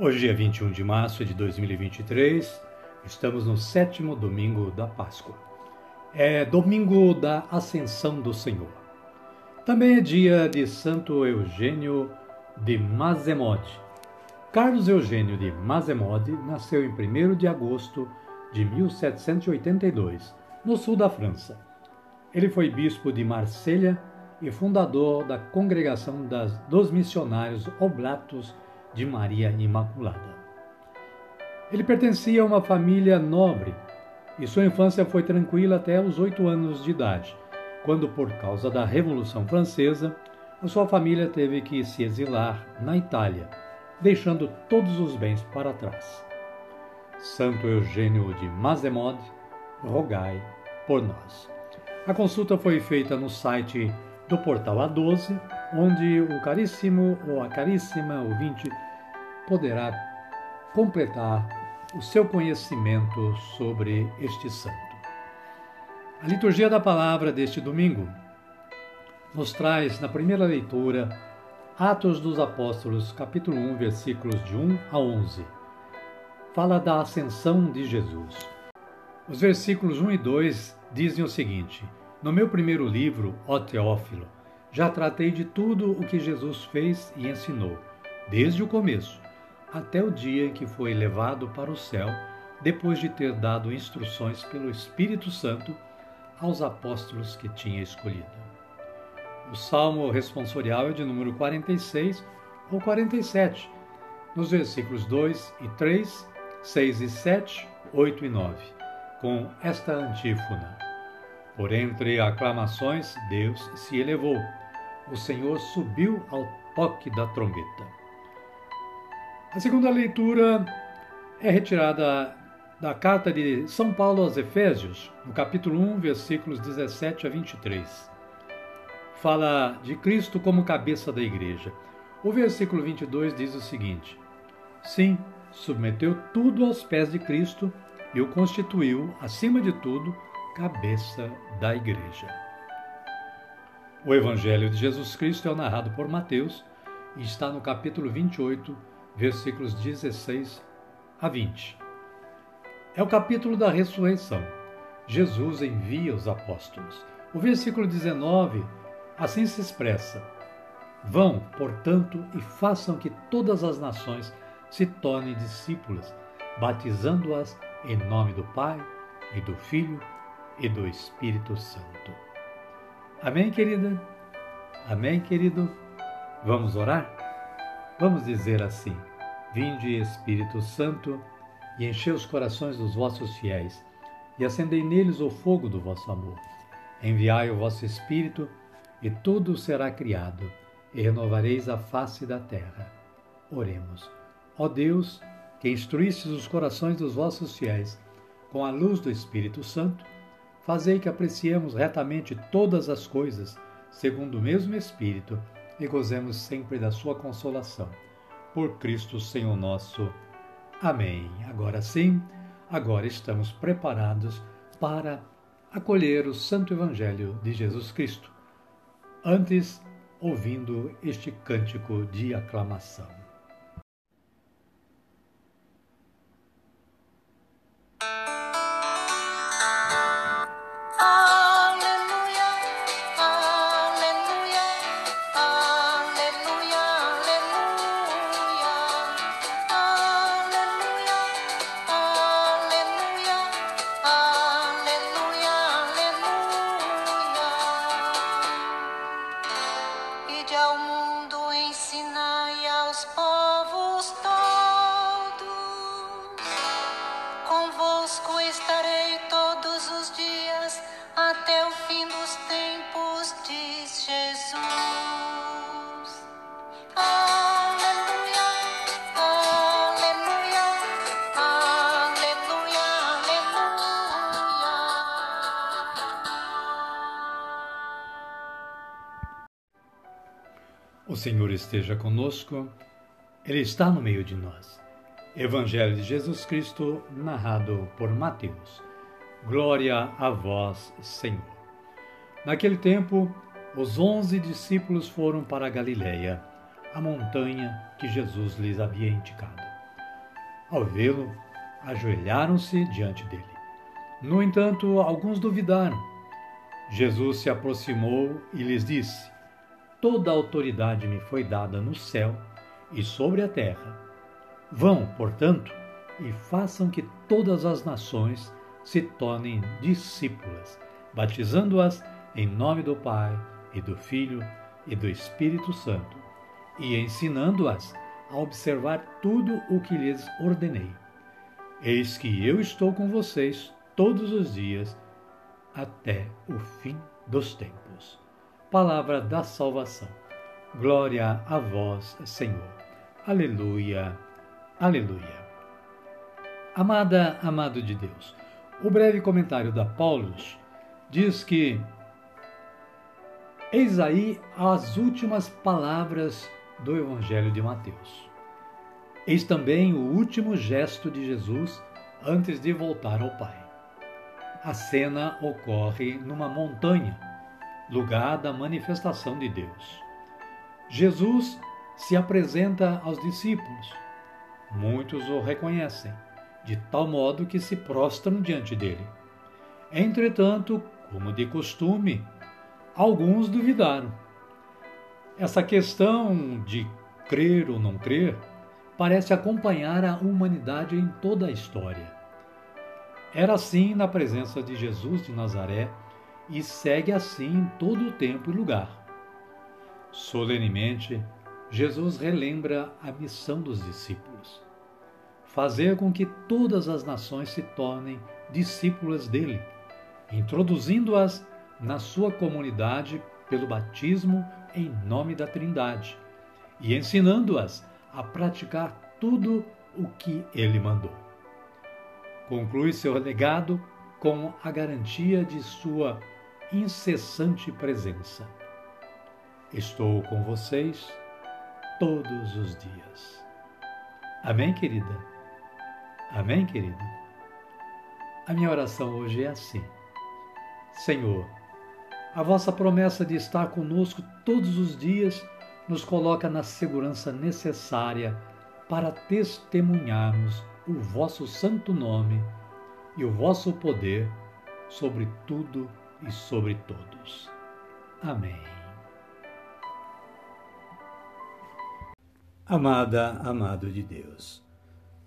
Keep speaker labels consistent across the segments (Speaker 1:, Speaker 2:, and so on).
Speaker 1: Hoje é 21 de março de 2023, estamos no sétimo domingo da Páscoa. É domingo da Ascensão do Senhor. Também é dia de Santo Eugênio de Mazemode. Carlos Eugênio de Mazemode nasceu em 1 de agosto de 1782, no sul da França. Ele foi bispo de Marselha e fundador da Congregação das, dos Missionários Oblatos de Maria Imaculada. Ele pertencia a uma família nobre e sua infância foi tranquila até os oito anos de idade, quando, por causa da Revolução Francesa, sua família teve que se exilar na Itália, deixando todos os bens para trás. Santo Eugênio de Mazemode, rogai por nós. A consulta foi feita no site do Portal A12, onde o caríssimo ou a caríssima ouvinte poderá completar o seu conhecimento sobre este santo. A liturgia da palavra deste domingo nos traz, na primeira leitura, Atos dos Apóstolos, capítulo 1, versículos de 1 a 11. Fala da ascensão de Jesus. Os versículos 1 e 2 dizem o seguinte: No meu primeiro livro, ó Teófilo, já tratei de tudo o que Jesus fez e ensinou, desde o começo até o dia em que foi levado para o céu, depois de ter dado instruções pelo Espírito Santo aos apóstolos que tinha escolhido. O salmo responsorial é de número 46 ou 47, nos versículos 2 e 3, 6 e 7, 8 e 9, com esta antífona: Por entre aclamações, Deus se elevou, o Senhor subiu ao toque da trombeta. A segunda leitura é retirada da carta de São Paulo aos Efésios, no capítulo 1, versículos 17 a 23. Fala de Cristo como cabeça da igreja. O versículo 22 diz o seguinte: Sim, submeteu tudo aos pés de Cristo e o constituiu, acima de tudo, cabeça da igreja. O Evangelho de Jesus Cristo é narrado por Mateus e está no capítulo 28, versículos 16 a 20. É o capítulo da ressurreição. Jesus envia os apóstolos. O versículo 19 assim se expressa: Vão, portanto, e façam que todas as nações se tornem discípulas, batizando-as em nome do Pai e do Filho e do Espírito Santo. Amém, querida? Amém, querido? Vamos orar? Vamos dizer assim: Vinde, Espírito Santo, e enchei os corações dos vossos fiéis, e acendei neles o fogo do vosso amor. Enviai o vosso Espírito, e tudo será criado, e renovareis a face da terra. Oremos. Ó Deus, que instruístes os corações dos vossos fiéis com a luz do Espírito Santo, fazei que apreciemos retamente todas as coisas, segundo o mesmo Espírito, e gozemos sempre da sua consolação. Por Cristo Senhor nosso. Amém. Agora sim, agora estamos preparados para acolher o Santo Evangelho de Jesus Cristo. Antes, ouvindo este cântico de aclamação. Senhor esteja conosco, Ele está no meio de nós. Evangelho de Jesus Cristo, narrado por Mateus. Glória a vós, Senhor. Naquele tempo, os onze discípulos foram para a Galiléia, a montanha que Jesus lhes havia indicado. Ao vê-lo, ajoelharam-se diante dele. No entanto, alguns duvidaram. Jesus se aproximou e lhes disse: Toda a autoridade me foi dada no céu e sobre a terra. Vão, portanto, e façam que todas as nações se tornem discípulas, batizando-as em nome do Pai e do Filho e do Espírito Santo, e ensinando-as a observar tudo o que lhes ordenei. Eis que eu estou com vocês todos os dias até o fim dos tempos palavra da salvação. Glória a vós, Senhor. Aleluia, aleluia. Amada, amado de Deus, o breve comentário da Paulus diz que eis aí as últimas palavras do Evangelho de Mateus. Eis também o último gesto de Jesus antes de voltar ao Pai. A cena ocorre numa montanha lugar da manifestação de Deus. Jesus se apresenta aos discípulos. Muitos o reconhecem, de tal modo que se prostram diante dele. Entretanto, como de costume, alguns duvidaram. Essa questão de crer ou não crer parece acompanhar a humanidade em toda a história. Era assim na presença de Jesus de Nazaré e segue assim em todo o tempo e lugar. Solenemente, Jesus relembra a missão dos discípulos: fazer com que todas as nações se tornem discípulas dele, introduzindo-as na sua comunidade pelo batismo em nome da Trindade e ensinando-as a praticar tudo o que ele mandou. Conclui seu legado com a garantia de sua incessante presença. Estou com vocês todos os dias. Amém, querida? Amém, querido? A minha oração hoje é assim: Senhor, a vossa promessa de estar conosco todos os dias nos coloca na segurança necessária para testemunharmos o vosso santo nome e o vosso poder sobre tudo e sobre todos. Amém. Amada, amado de Deus,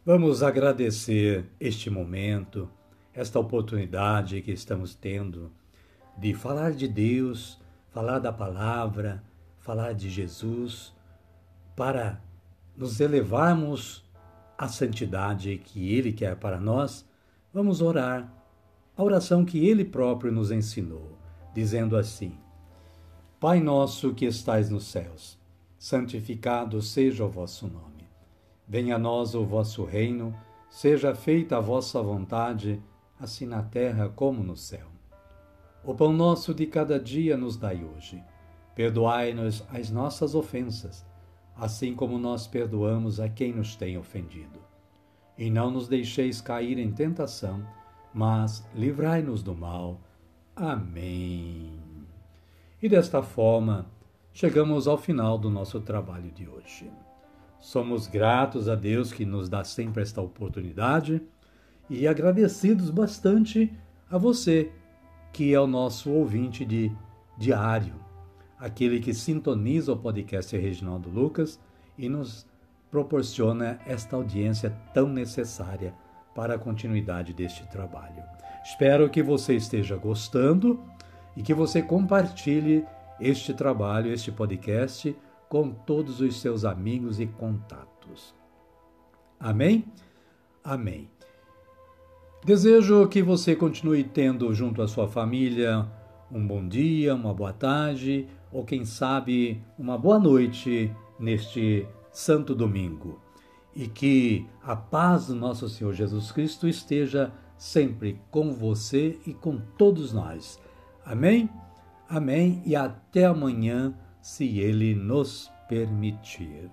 Speaker 1: vamos agradecer este momento, esta oportunidade que estamos tendo de falar de Deus, falar da palavra, falar de Jesus, para nos elevarmos à santidade que Ele quer para nós. Vamos orar a oração que ele próprio nos ensinou, dizendo assim: Pai nosso que estais nos céus, santificado seja o vosso nome. Venha a nós o vosso reino, seja feita a vossa vontade, assim na terra como no céu. O pão nosso de cada dia nos dai hoje. Perdoai-nos as nossas ofensas, assim como nós perdoamos a quem nos tem ofendido. E não nos deixeis cair em tentação, mas livrai-nos do mal. Amém. E desta forma, chegamos ao final do nosso trabalho de hoje. Somos gratos a Deus que nos dá sempre esta oportunidade e agradecidos bastante a você, que é o nosso ouvinte de diário, aquele que sintoniza o podcast Reginaldo Lucas e nos proporciona esta audiência tão necessária para a continuidade deste trabalho. Espero que você esteja gostando e que você compartilhe este trabalho, este podcast, com todos os seus amigos e contatos. Amém? Amém. Desejo que você continue tendo junto à sua família um bom dia, uma boa tarde ou, quem sabe, uma boa noite neste Santo Domingo e que a paz do nosso Senhor Jesus Cristo esteja sempre com você e com todos nós. Amém? Amém e até amanhã, se Ele nos permitir.